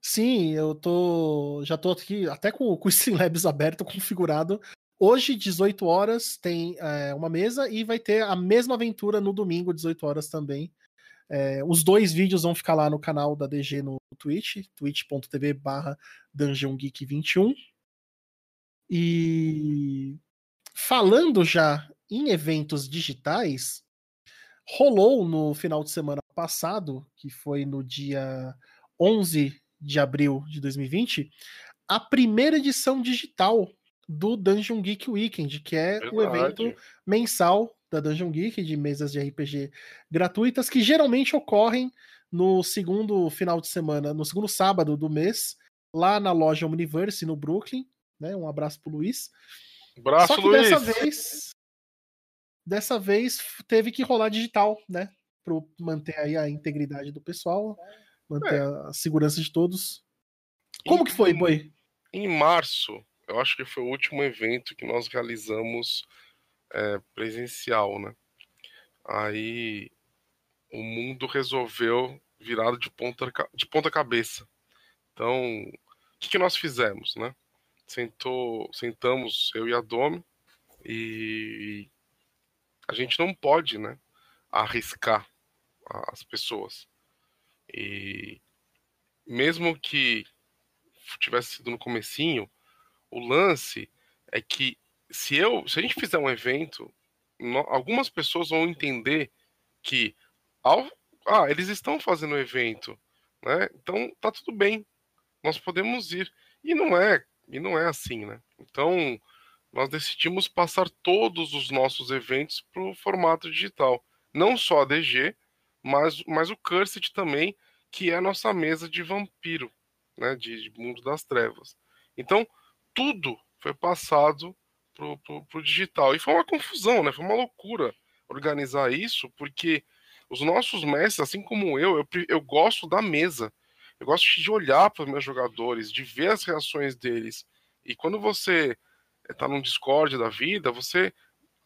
Speaker 2: Sim, eu tô. Já tô aqui até com, com o Streamlabs aberto, *laughs* configurado. Hoje, 18 horas, tem é, uma mesa e vai ter a mesma aventura no domingo, 18 horas também. É, os dois vídeos vão ficar lá no canal da DG no Twitch, twitch.tv barra DungeonGeek21. E falando já em eventos digitais, rolou no final de semana passado, que foi no dia 11 de abril de 2020, a primeira edição digital do Dungeon Geek Weekend, que é Verdade. o evento mensal da Dungeon Geek de mesas de RPG gratuitas que geralmente ocorrem no segundo final de semana, no segundo sábado do mês, lá na loja Omniverse no Brooklyn né? Um abraço pro Luiz.
Speaker 4: Abraço,
Speaker 2: Só que
Speaker 4: Luiz.
Speaker 2: dessa vez, dessa vez teve que rolar digital, né? Para manter aí a integridade do pessoal, manter é. a segurança de todos. Como em, que foi, Boi?
Speaker 4: Em março, eu acho que foi o último evento que nós realizamos é, presencial, né? Aí o mundo resolveu virado de ponta, de ponta cabeça. Então, o que, que nós fizemos, né? sentou, sentamos eu e a Domi e a gente não pode, né, arriscar as pessoas. E mesmo que tivesse sido no comecinho, o lance é que se eu, se a gente fizer um evento, algumas pessoas vão entender que ao, ah, eles estão fazendo o evento, né? Então tá tudo bem. Nós podemos ir. E não é e não é assim, né? Então, nós decidimos passar todos os nossos eventos para o formato digital. Não só a DG, mas, mas o Cursed também, que é a nossa mesa de vampiro, né? De, de Mundo das Trevas. Então, tudo foi passado pro, pro, pro digital. E foi uma confusão, né? Foi uma loucura organizar isso, porque os nossos mestres, assim como eu, eu, eu gosto da mesa. Eu gosto de olhar para os meus jogadores, de ver as reações deles. E quando você está num Discord da vida, você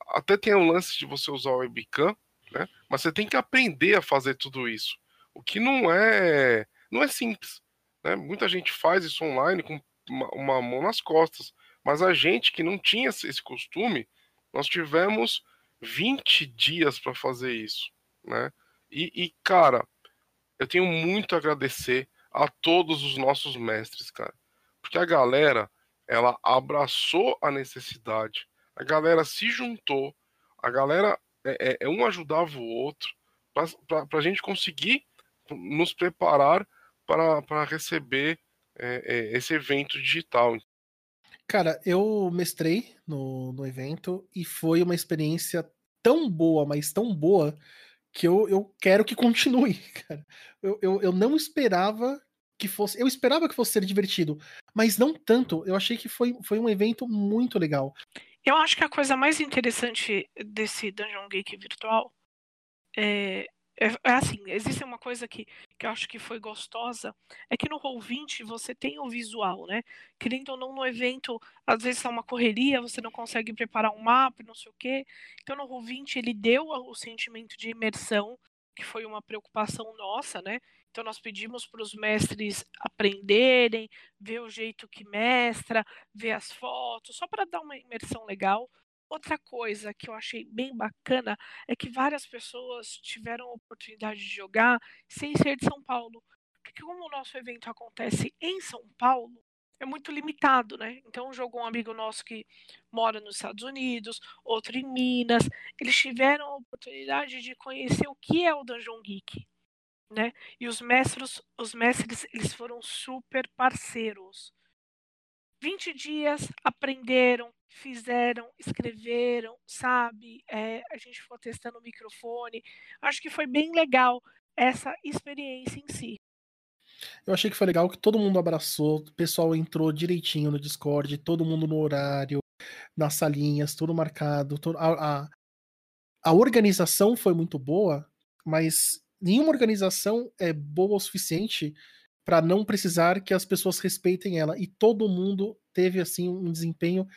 Speaker 4: até tem o lance de você usar o webcam, né? Mas você tem que aprender a fazer tudo isso. O que não é não é simples. Né? Muita gente faz isso online com uma, uma mão nas costas. Mas a gente que não tinha esse costume, nós tivemos 20 dias para fazer isso. Né? E, e, cara, eu tenho muito a agradecer a todos os nossos mestres, cara. Porque a galera, ela abraçou a necessidade, a galera se juntou, a galera é, é, é um ajudava o outro para a gente conseguir nos preparar para receber é, é, esse evento digital.
Speaker 2: Cara, eu mestrei no, no evento e foi uma experiência tão boa, mas tão boa, que eu, eu quero que continue, *laughs* cara. Eu, eu, eu não esperava que fosse. Eu esperava que fosse ser divertido, mas não tanto. Eu achei que foi, foi um evento muito legal.
Speaker 3: Eu acho que a coisa mais interessante desse Dungeon Geek virtual é, é, é, assim, existe uma coisa que, que eu acho que foi gostosa, é que no Roll20 você tem o visual, né? Querendo ou não, no evento, às vezes é uma correria, você não consegue preparar um mapa, não sei o quê. Então no Roll20 ele deu o sentimento de imersão, que foi uma preocupação nossa, né? Então nós pedimos para os mestres aprenderem, ver o jeito que mestra, ver as fotos, só para dar uma imersão legal. Outra coisa que eu achei bem bacana é que várias pessoas tiveram a oportunidade de jogar sem ser de São Paulo. Porque como o nosso evento acontece em São Paulo, é muito limitado, né? Então jogou um amigo nosso que mora nos Estados Unidos, outro em Minas. Eles tiveram a oportunidade de conhecer o que é o Dungeon Geek, né? E os mestres, os mestres, eles foram super parceiros. 20 dias aprenderam, fizeram, escreveram, sabe? É, a gente ficou testando o microfone. Acho que foi bem legal essa experiência em si.
Speaker 2: Eu achei que foi legal que todo mundo abraçou, o pessoal entrou direitinho no Discord, todo mundo no horário, nas salinhas, tudo marcado. Tudo, a, a, a organização foi muito boa, mas nenhuma organização é boa o suficiente para não precisar que as pessoas respeitem ela. E todo mundo teve assim um desempenho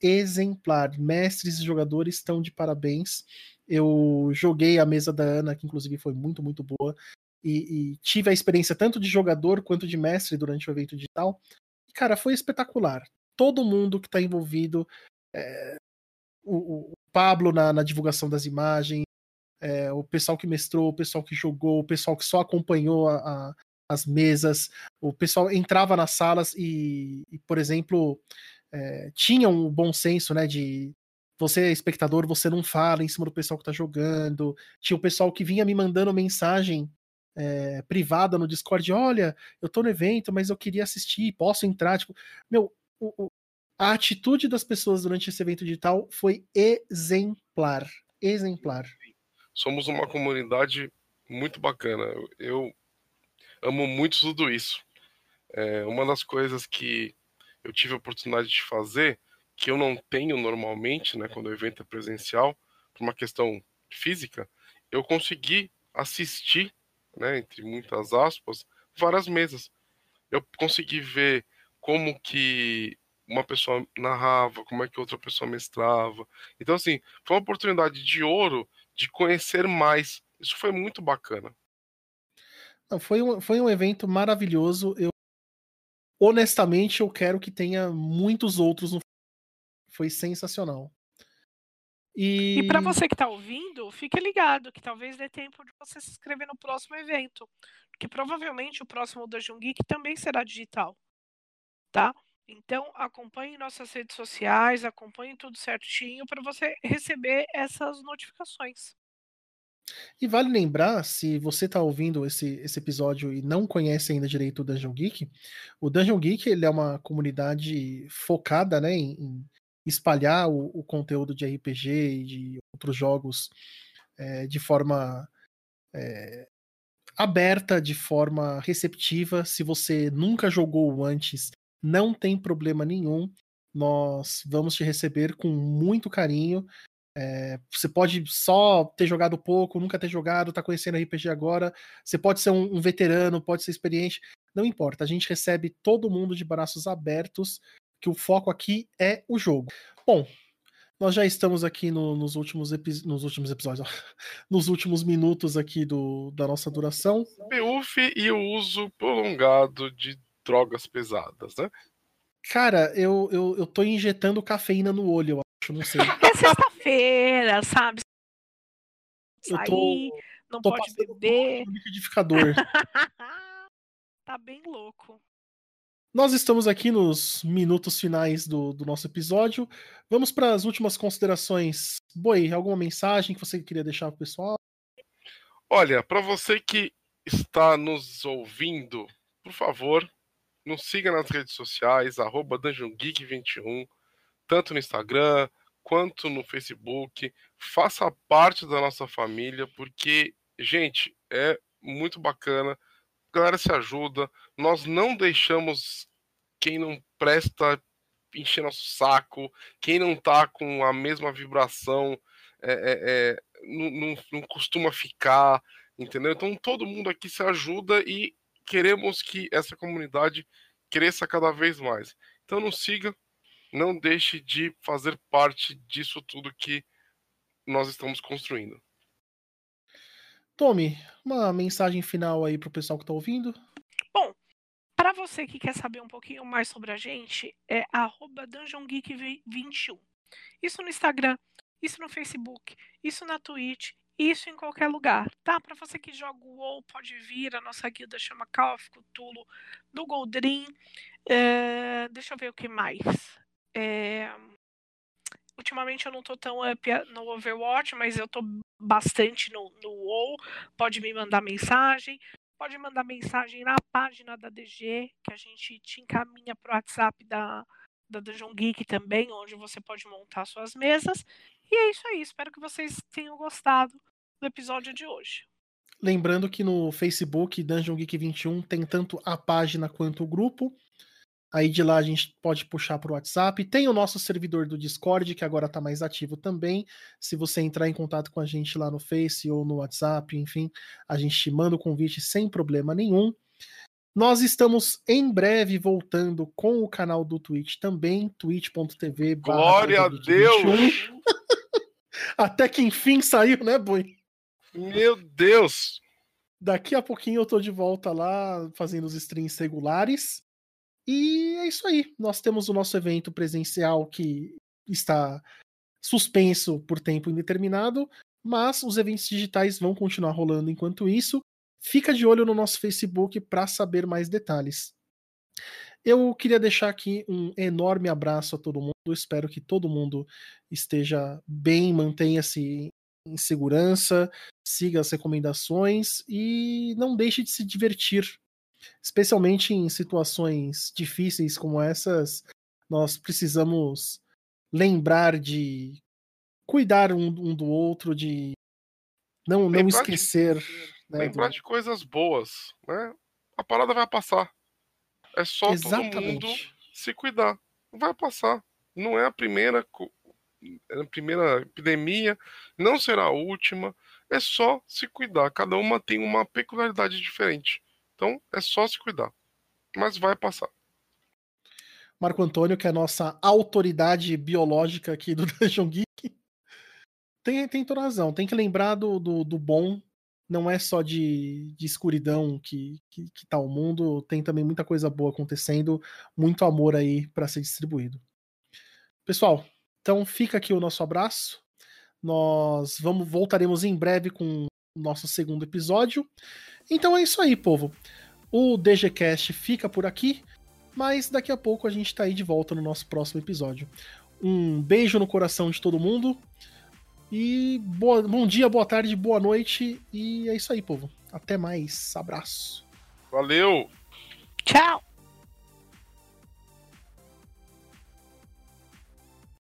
Speaker 2: exemplar. Mestres e jogadores estão de parabéns. Eu joguei a mesa da Ana, que inclusive foi muito, muito boa. E, e tive a experiência tanto de jogador quanto de mestre durante o evento digital. E, cara, foi espetacular. Todo mundo que está envolvido, é, o, o, Pablo na, na, divulgação das imagens, é, o pessoal que mestrou, o pessoal que jogou, o pessoal que só acompanhou a, a, as mesas, o pessoal entrava nas salas e, e por exemplo, é, tinham um bom senso, né, de você é espectador, você não fala em cima do pessoal que tá jogando. Tinha o pessoal que vinha me mandando mensagem é, privada no Discord, olha, eu tô no evento, mas eu queria assistir, posso entrar? Tipo, meu, o, o, a atitude das pessoas durante esse evento digital foi exemplar, exemplar.
Speaker 4: Somos uma comunidade muito bacana. Eu amo muito tudo isso. É, uma das coisas que eu tive a oportunidade de fazer, que eu não tenho normalmente, né, quando o evento é presencial, por uma questão física, eu consegui assistir, né, entre muitas aspas, várias mesas. Eu consegui ver como que uma pessoa narrava, como é que outra pessoa mestrava. Então, assim, foi uma oportunidade de ouro de conhecer mais. Isso foi muito bacana.
Speaker 2: Foi, um, foi um evento maravilhoso. Eu honestamente, eu quero que tenha muitos outros no Foi sensacional.
Speaker 3: E, e para você que está ouvindo, fique ligado que talvez dê tempo de você se inscrever no próximo evento, porque provavelmente o próximo Dungeon Geek também será digital, tá? Então acompanhe nossas redes sociais, acompanhe tudo certinho para você receber essas notificações.
Speaker 2: E vale lembrar, se você está ouvindo esse, esse episódio e não conhece ainda direito o Dungeon Geek, o Dungeon Geek ele é uma comunidade focada né, em, em espalhar o, o, conteúdo de RPG e de outros jogos é, de forma é, aberta, de forma receptiva. Se você nunca jogou antes, não tem problema nenhum. Nós vamos te receber com muito carinho. É, você pode só ter jogado pouco, nunca ter jogado, tá conhecendo RPG agora. Você pode ser um, um, veterano, pode ser experiente, não importa. A gente recebe todo mundo de braços abertos, que o foco aqui é o jogo. Bom, nós já estamos aqui no, nos, últimos nos últimos episódios, *laughs* nos últimos minutos aqui do, da nossa duração.
Speaker 4: PUF e o uso prolongado de drogas pesadas, né?
Speaker 2: Cara, eu, eu, eu tô injetando cafeína no olho, acho, não sei.
Speaker 3: É sexta-feira, sabe? Sair, tô, não tô pode beber.
Speaker 2: No liquidificador. *laughs*
Speaker 3: tá bem louco.
Speaker 2: Nós estamos aqui nos minutos finais do, do nosso episódio. Vamos para as últimas considerações. Boi, alguma mensagem que você queria deixar pro pessoal?
Speaker 4: Olha, para você que está nos ouvindo, por favor, nos siga nas redes sociais, arroba DungeonGeek21, tanto no Instagram quanto no Facebook. Faça parte da nossa família, porque, gente, é muito bacana. A galera se ajuda. Nós não deixamos quem não presta encher nosso saco, quem não tá com a mesma vibração é, é, é, não, não, não costuma ficar, entendeu? Então todo mundo aqui se ajuda e queremos que essa comunidade cresça cada vez mais. Então não siga, não deixe de fazer parte disso tudo que nós estamos construindo.
Speaker 2: Tommy, uma mensagem final aí para o pessoal que está ouvindo.
Speaker 3: Bom, para você que quer saber um pouquinho mais sobre a gente, é DungeonGeek21. Isso no Instagram, isso no Facebook, isso na Twitch, isso em qualquer lugar, tá? Para você que joga o WoW, pode vir, a nossa guilda chama Call of Cthulhu, do Goldrin. É, deixa eu ver o que mais. É, ultimamente eu não tô tão up no Overwatch, mas eu tô bastante no, no WoW. Pode me mandar mensagem. Pode mandar mensagem na página da DG, que a gente te encaminha pro WhatsApp da, da Dungeon Geek também, onde você pode montar suas mesas. E é isso aí. Espero que vocês tenham gostado do episódio de hoje.
Speaker 2: Lembrando que no Facebook Dungeon Geek 21 tem tanto a página quanto o grupo. Aí de lá a gente pode puxar para o WhatsApp. Tem o nosso servidor do Discord, que agora está mais ativo também. Se você entrar em contato com a gente lá no Face ou no WhatsApp, enfim, a gente te manda o convite sem problema nenhum. Nós estamos em breve voltando com o canal do Twitch também, twitch.tv.
Speaker 4: Glória a Deus! *laughs*
Speaker 2: Até que enfim saiu, né, Boi?
Speaker 4: Meu Deus!
Speaker 2: Daqui a pouquinho eu tô de volta lá fazendo os streams regulares. E é isso aí. Nós temos o nosso evento presencial que está suspenso por tempo indeterminado, mas os eventos digitais vão continuar rolando enquanto isso. Fica de olho no nosso Facebook para saber mais detalhes. Eu queria deixar aqui um enorme abraço a todo mundo. Espero que todo mundo esteja bem, mantenha-se em segurança, siga as recomendações e não deixe de se divertir. Especialmente em situações difíceis como essas, nós precisamos lembrar de cuidar um, um do outro, de não, não esquecer. De,
Speaker 4: né, lembrar do... de coisas boas. Né? A parada vai passar. É só Exatamente. todo mundo se cuidar. Vai passar. Não é a primeira a primeira epidemia, não será a última, é só se cuidar. Cada uma tem uma peculiaridade diferente. Então é só se cuidar. Mas vai passar.
Speaker 2: Marco Antônio, que é a nossa autoridade biológica aqui do *laughs* Dungeon Geek, tem, tem toda razão. Tem que lembrar do, do, do bom. Não é só de, de escuridão que, que, que tá o mundo, tem também muita coisa boa acontecendo, muito amor aí para ser distribuído. Pessoal, então fica aqui o nosso abraço. Nós vamos voltaremos em breve com o nosso segundo episódio. Então é isso aí, povo. O DGCast fica por aqui, mas daqui a pouco a gente está aí de volta no nosso próximo episódio. Um beijo no coração de todo mundo. E boa, bom dia, boa tarde, boa noite. E é isso aí, povo. Até mais. Abraço.
Speaker 4: Valeu.
Speaker 3: Tchau.